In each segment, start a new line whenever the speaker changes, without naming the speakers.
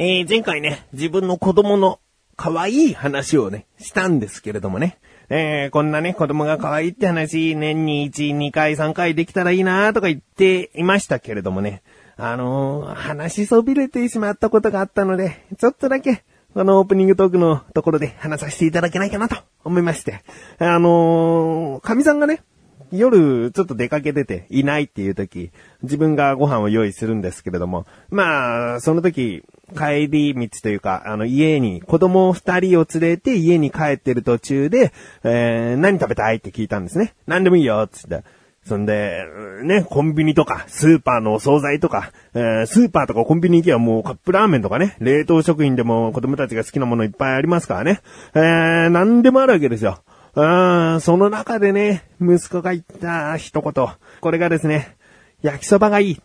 えー、前回ね、自分の子供の可愛い話をね、したんですけれどもね。えー、こんなね、子供が可愛いって話、年に1、2回、3回できたらいいなとか言っていましたけれどもね。あのー、話しそびれてしまったことがあったので、ちょっとだけ、このオープニングトークのところで話させていただけないかなと思いまして。あのー、神さんがね、夜ちょっと出かけてていないっていう時、自分がご飯を用意するんですけれども、まあ、その時、帰り道というか、あの、家に、子供二人を連れて家に帰ってる途中で、えー、何食べたいって聞いたんですね。何でもいいよ、つって。そんで、ね、コンビニとか、スーパーのお惣菜とか、えー、スーパーとかコンビニ行けばもうカップラーメンとかね、冷凍食品でも子供たちが好きなものいっぱいありますからね。えー、何でもあるわけですよ。うん、その中でね、息子が言った一言。これがですね、焼きそばがいい。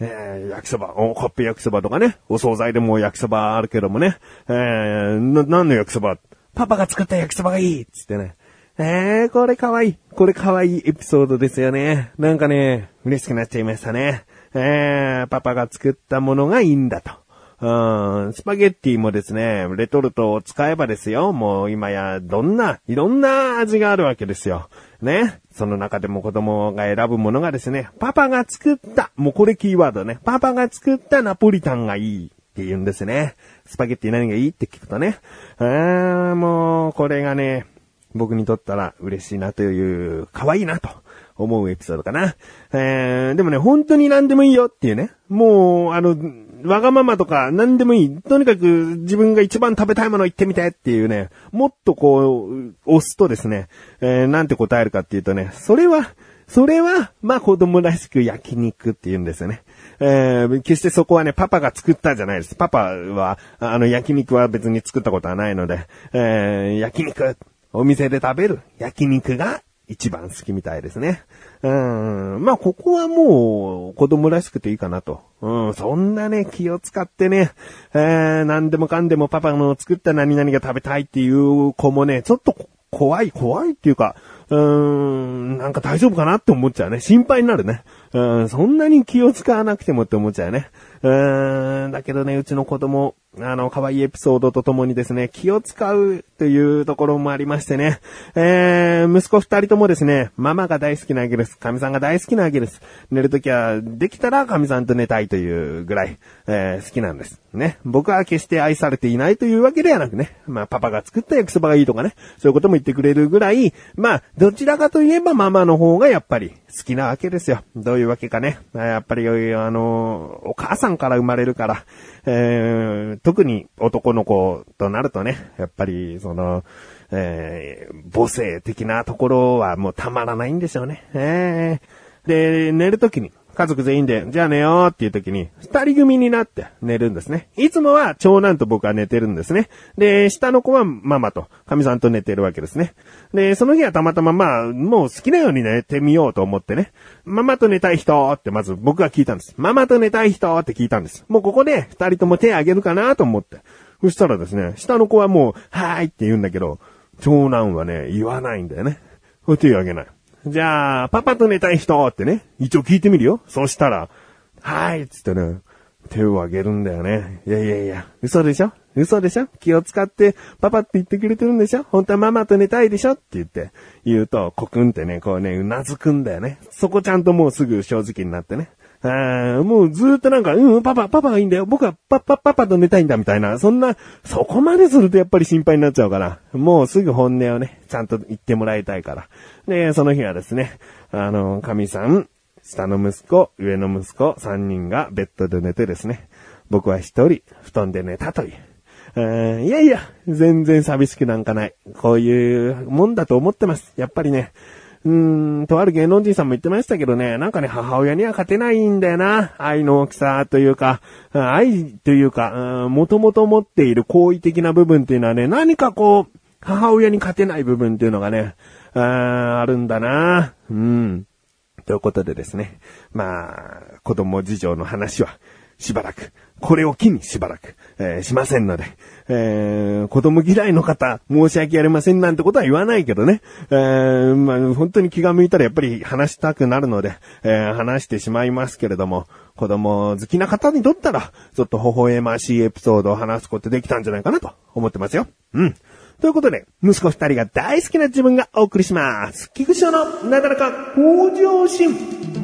えー、焼きそば、お、カップ焼きそばとかね、お惣菜でも焼きそばあるけどもね、えー、な、何の焼きそば？パパが作った焼きそばがいいつってね。えー、これかわいい。これかわいいエピソードですよね。なんかね、嬉しくなっちゃいましたね。えー、パパが作ったものがいいんだと。うん、スパゲッティもですね、レトルトを使えばですよ、もう今やどんな、いろんな味があるわけですよ。ね。その中でも子供が選ぶものがですね、パパが作った、もうこれキーワードね、パパが作ったナポリタンがいいって言うんですね。スパゲッティ何がいいって聞くとね。あーもう、これがね、僕にとったら嬉しいなという、可愛いなと思うエピソードかな。えー、でもね、本当に何でもいいよっていうね。もう、あの、わがままとか何でもいい。とにかく自分が一番食べたいもの言ってみてっていうね、もっとこう、押すとですね、えー、なんて答えるかっていうとね、それは、それは、まあ子供らしく焼肉って言うんですよね。えー、決してそこはね、パパが作ったじゃないです。パパは、あの焼肉は別に作ったことはないので、えー、焼肉、お店で食べる焼肉が一番好きみたいですね。うん。まあ、ここはもう、子供らしくていいかなと。うん。そんなね、気を使ってね、えー、何でもかんでもパパの作った何々が食べたいっていう子もね、ちょっと怖い、怖いっていうか、うーん、なんか大丈夫かなって思っちゃうね。心配になるね。うん、そんなに気を使わなくてもって思っちゃうね。うーん、だけどね、うちの子供、あの、可愛いエピソードとともにですね、気を使うというところもありましてね、えー、息子二人ともですね、ママが大好きなわけです。神さんが大好きなわけです。寝るときは、できたら神さんと寝たいというぐらい、えー、好きなんです。ね。僕は決して愛されていないというわけではなくね、まあ、パパが作った焼きそばがいいとかね、そういうことも言ってくれるぐらい、まあ、どちらかといえばママの方がやっぱり好きなわけですよ。どういうわけかね。やっぱり、あの、お母さんから生まれるから、えー、特に男の子となるとね、やっぱり、その、えー、母性的なところはもうたまらないんでしょうね。えー、で、寝るときに、家族全員で、じゃあ寝ようっていう時に、二人組になって寝るんですね。いつもは長男と僕は寝てるんですね。で、下の子はママと、神さんと寝てるわけですね。で、その日はたまたままあ、もう好きなように寝てみようと思ってね。ママと寝たい人ってまず僕が聞いたんです。ママと寝たい人って聞いたんです。もうここで二人とも手あげるかなと思って。そしたらですね、下の子はもう、はーいって言うんだけど、長男はね、言わないんだよね。手あげない。じゃあ、パパと寝たい人ってね、一応聞いてみるよ。そしたら、はいっつってね、手を挙げるんだよね。いやいやいや、嘘でしょ？嘘でしょ？気を使ってパパって言ってくれてるんでしょ？本当はママと寝たいでしょ？って言って、言うと、コクンってね、こうね、うなずくんだよね。そこちゃんともうすぐ正直になってね。あもうずっとなんか、うん、パパ、パパがいいんだよ。僕はパパ、パパと寝たいんだみたいな。そんな、そこまでするとやっぱり心配になっちゃうから。もうすぐ本音をね、ちゃんと言ってもらいたいから。で、その日はですね、あの、神さん、下の息子、上の息子、三人がベッドで寝てですね、僕は一人、布団で寝たという。いやいや、全然寂しくなんかない。こういうもんだと思ってます。やっぱりね、うーん、とある芸能人さんも言ってましたけどね、なんかね、母親には勝てないんだよな。愛の大きさというか、愛というか、もともと持っている好意的な部分っていうのはね、何かこう、母親に勝てない部分っていうのがね、ああるんだな。うん。ということでですね。まあ、子供事情の話は、しばらく、これを機にしばらく、えー、しませんので、えー、子供嫌いの方、申し訳ありませんなんてことは言わないけどね、えー、まあ、本当に気が向いたらやっぱり話したくなるので、えー、話してしまいますけれども、子供好きな方にとったら、ちょっと微笑ましいエピソードを話すことできたんじゃないかなと思ってますよ。うん。ということで、息子二人が大好きな自分がお送りします。菊池のなかなか向上心。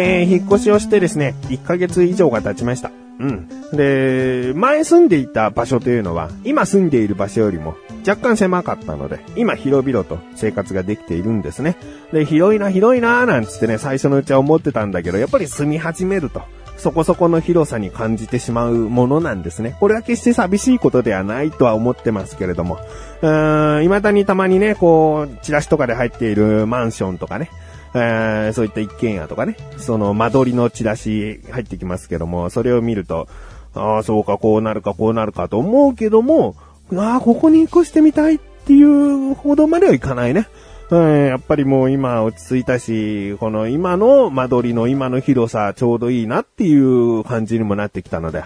えー、引っ越しをしてですね、1ヶ月以上が経ちました。うん。で、前住んでいた場所というのは、今住んでいる場所よりも若干狭かったので、今広々と生活ができているんですね。で、広いな、広いな、なんつってね、最初のうちは思ってたんだけど、やっぱり住み始めると、そこそこの広さに感じてしまうものなんですね。これは決して寂しいことではないとは思ってますけれども、うーん、未だにたまにね、こう、チラシとかで入っているマンションとかね、えー、そういった一軒家とかね、その間取りのチラシ入ってきますけども、それを見ると、ああ、そうか、こうなるか、こうなるかと思うけども、ああ、ここに引っ越してみたいっていうほどまではいかないね。うん、やっぱりもう今落ち着いたし、この今の間取りの今の広さちょうどいいなっていう感じにもなってきたので、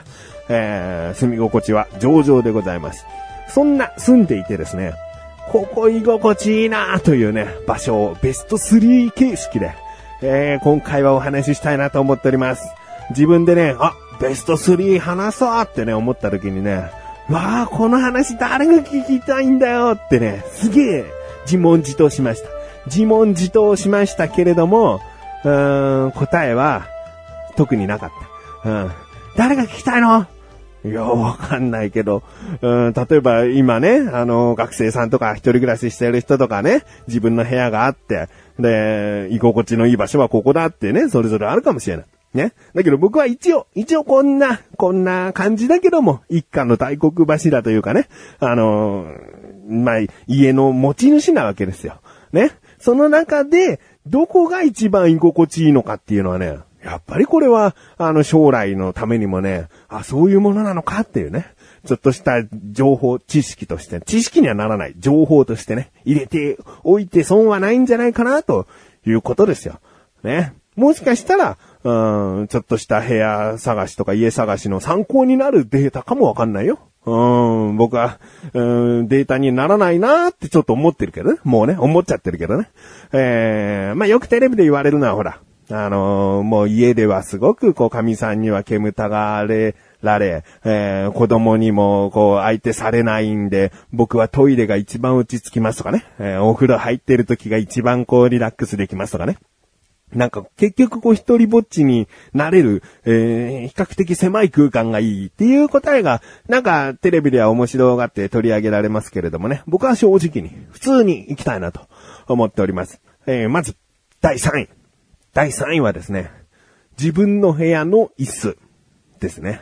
えー、住み心地は上々でございます。そんな住んでいてですね、ここ居心地いいなというね、場所をベスト3形式で、えー、今回はお話ししたいなと思っております。自分でね、あ、ベスト3話そうってね、思った時にね、わあ、この話誰が聞きたいんだよってね、すげえ自問自答しました。自問自答しましたけれども、うーん、答えは特になかった。うん。誰が聞きたいの？いや、わかんないけど、うん、例えば今ね、あの、学生さんとか一人暮らししてる人とかね、自分の部屋があって、で、居心地のいい場所はここだってね、それぞれあるかもしれない。ね。だけど僕は一応、一応こんな、こんな感じだけども、一家の大黒柱というかね、あのまあ、家の持ち主なわけですよ。ね。その中で、どこが一番居心地いいのかっていうのはね、やっぱりこれは、あの、将来のためにもね、あ、そういうものなのか？っていうね。ちょっとした情報、知識として、知識にはならない、情報としてね、入れておいて損はないんじゃないかな、ということですよ。ね。もしかしたら、うん、ちょっとした部屋探しとか家探しの参考になるデータかもわかんないよ。うん、僕は、うん、データにならないなーってちょっと思ってるけどね。もうね、思っちゃってるけどね。えー、まあ、よくテレビで言われるのはほら、あのー、もう家ではすごく、こう、神さんには煙たがれられ、えー、子供にも、こう、相手されないんで、僕はトイレが一番落ち着きますとかね、えー、お風呂入ってる時が一番こう、リラックスできますとかね。なんか、結局こう、一人ぼっちになれる、えー、比較的狭い空間がいいっていう答えが、なんか、テレビでは面白がって取り上げられますけれどもね、僕は正直に、普通に行きたいなと思っております。えー、まず、第3位。第3位はですね、自分の部屋の椅子ですね。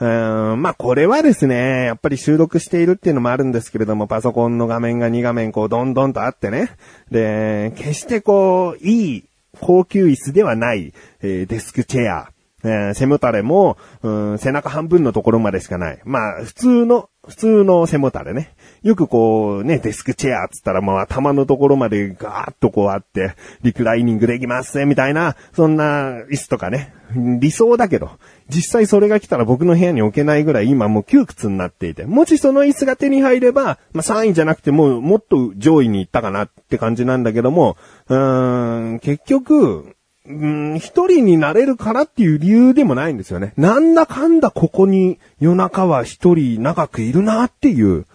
うーん、まあこれはですね、やっぱり収録しているっていうのもあるんですけれども、パソコンの画面が2画面こうどんどんとあってね。で、決してこう、いい高級椅子ではない、えー、デスクチェア。えー、背もたれも、うん、背中半分のところまでしかない。まあ、普通の、普通の背もたれね。よくこうね、デスクチェアつったらもう頭のところまでガーッとこうあって、リクライニングできますみたいな、そんな椅子とかね、理想だけど、実際それが来たら僕の部屋に置けないぐらい今もう窮屈になっていて、もしその椅子が手に入れば、まあ3位じゃなくてももっと上位に行ったかなって感じなんだけども、うーん、結局、うん、一人になれるからっていう理由でもないんですよね。なんだかんだここに夜中は一人長くいるなっていう、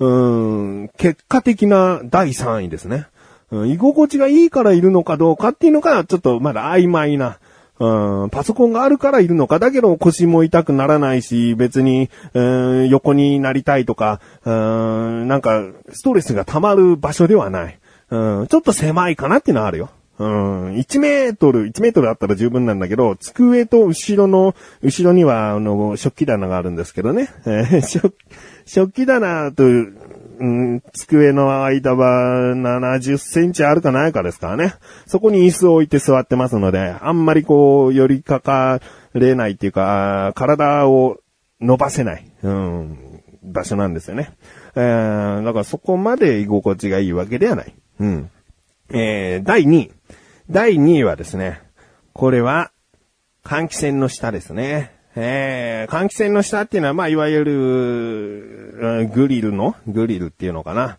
うん、結果的な第3位ですね。うん、居心地がいいからいるのかどうかっていうのが、ちょっとまだ曖昧な。うん、パソコンがあるからいるのか。だけど腰も痛くならないし、別に、うん、横になりたいとか、うん、なんか、ストレスが溜まる場所ではない。うん、ちょっと狭いかなっていうのはあるよ。うん、1メートル、1メートルあったら十分なんだけど、机と後ろの、後ろには、あの、食器棚があるんですけどね。食食器棚と、うん、机の間は70センチあるかないかですからね。そこに椅子を置いて座ってますので、あんまりこう、寄りかかれないっていうか、体を伸ばせない、うん、場所なんですよね。えー、だからそこまで居心地がいいわけではない。うん。えー、第2位。第2位はですね、これは、換気扇の下ですね。えー、換気扇の下っていうのは、まあ、いわゆる、グリルの、グリルっていうのかな。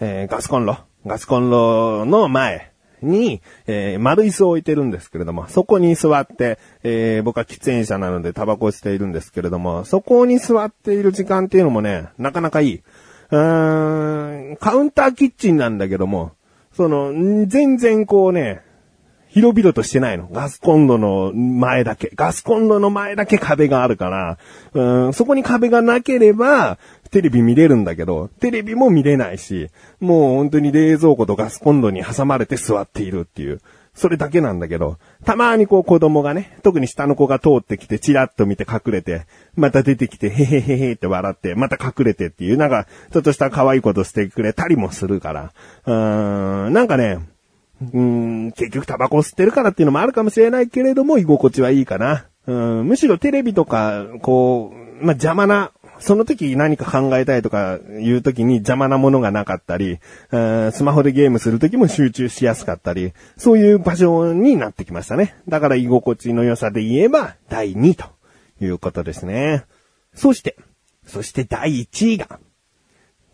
えー、ガスコンロ。ガスコンロの前に、えー、丸椅子を置いてるんですけれども、そこに座って、えー、僕は喫煙者なのでタバコをしているんですけれども、そこに座っている時間っていうのもね、なかなかいい。うーん、カウンターキッチンなんだけども、その、全然こうね、広々としてないの。ガスコンロの前だけ。ガスコンロの前だけ壁があるから、うん、そこに壁がなければ、テレビ見れるんだけど、テレビも見れないし、もう本当に冷蔵庫とガスコンロに挟まれて座っているっていう。それだけなんだけど、たまにこう子供がね、特に下の子が通ってきてチラッと見て隠れて、また出てきてへへへへって笑って、また隠れてっていう、なんか、ちょっとした可愛いことしてくれたりもするから、うーん、なんかね、うん、結局タバコ吸ってるからっていうのもあるかもしれないけれども、居心地はいいかな。うん、むしろテレビとか、こう、まあ、邪魔な、その時何か考えたいとかいう時に邪魔なものがなかったり、スマホでゲームする時も集中しやすかったり、そういう場所になってきましたね。だから居心地の良さで言えば第2位ということですね。そして、そして第1位が、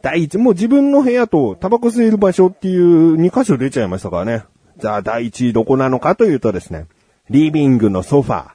第一、もう自分の部屋とタバコ吸える場所っていう2箇所出ちゃいましたからね。じゃあ第一位どこなのかというとですね、リビングのソファー。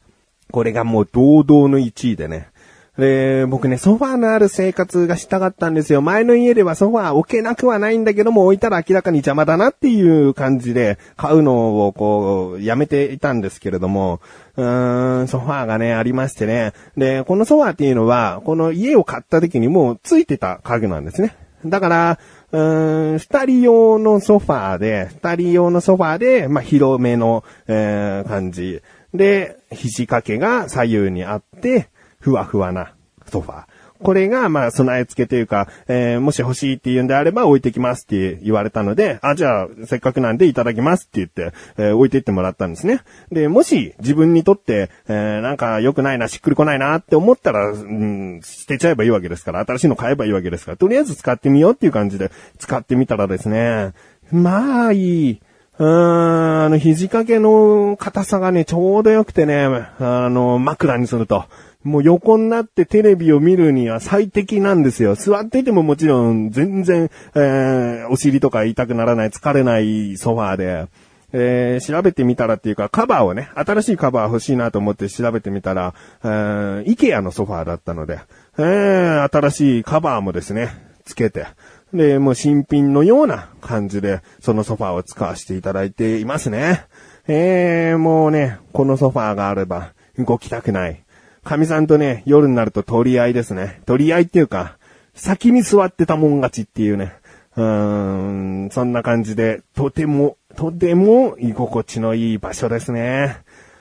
これがもう堂々の1位でね。で、僕ね、ソファーのある生活がしたかったんですよ。前の家ではソファー置けなくはないんだけども、置いたら明らかに邪魔だなっていう感じで、買うのをこう、やめていたんですけれども、うーん、ソファーがね、ありましてね。で、このソファーっていうのは、この家を買った時にもうついてた家具なんですね。だから、うーん、二人用のソファーで、二人用のソファーで、まあ、広めの、えー、感じ。で、肘掛けが左右にあって、ふわふわなソファー。これが、まあ、備え付けというか、えー、もし欲しいって言うんであれば置いてきますって言われたので、あ、じゃあ、せっかくなんでいただきますって言って、えー、置いてってもらったんですね。で、もし自分にとって、えー、なんか良くないな、しっくりこないなって思ったら、うん、捨てちゃえばいいわけですから、新しいの買えばいいわけですから、とりあえず使ってみようっていう感じで使ってみたらですね、まあ、いい。うーん、あの、肘掛けの硬さがね、ちょうど良くてね、あの、枕にすると。もう横になってテレビを見るには最適なんですよ。座っていてももちろん全然、えー、お尻とか痛くならない、疲れないソファーで、えー、調べてみたらっていうか、カバーをね、新しいカバー欲しいなと思って調べてみたら、えー、イケアのソファーだったので、えー、新しいカバーもですね、つけて、で、もう新品のような感じで、そのソファーを使わせていただいていますね。えー、もうね、このソファーがあれば、動きたくない。神さんとね、夜になると取り合いですね。取り合いっていうか、先に座ってたもん勝ちっていうね。うーん、そんな感じで、とても、とても居心地のいい場所ですね。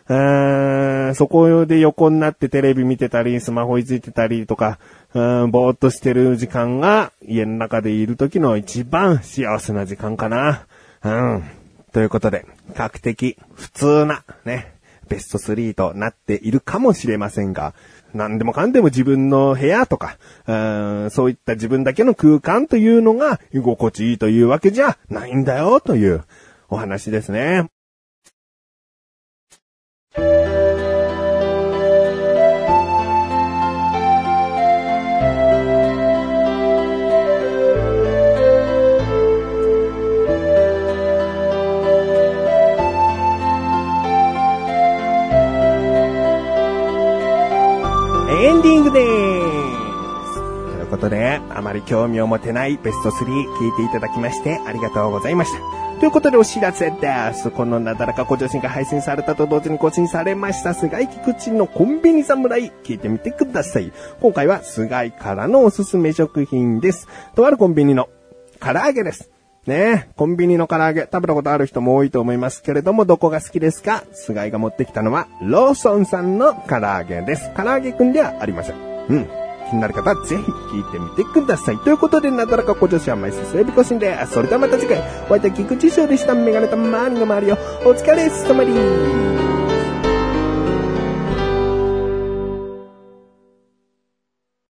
うーん、そこで横になってテレビ見てたり、スマホいじってたりとか、うん、ぼーっとしてる時間が家の中でいる時の一番幸せな時間かな。うん。ということで、比較的普通なね、ベスト3となっているかもしれませんが、何でもかんでも自分の部屋とか、うそういった自分だけの空間というのが居心地いいというわけじゃないんだよというお話ですね。まり興味を持てないベスト3聞いていただきましてありがとうございました。ということでお知らせです。このなだらか向上心が配信されたと同時に更新されました、菅井菊池のコンビニ侍、聞いてみてください。今回は菅井からのおすすめ食品です。とあるコンビニの唐揚げです。ねえコンビニの唐揚げ食べたことある人も多いと思いますけれども、どこが好きですか？菅井が持ってきたのは、ローソンさんの唐揚げです。唐揚げくんではありません。うん。気になる方はぜひ聞いてみてください。ということで、なだらか小女子は毎週末日更新で、それではまた次回、お会いいた菊池翔でした。メガネた周りの周りを、お疲れ様です。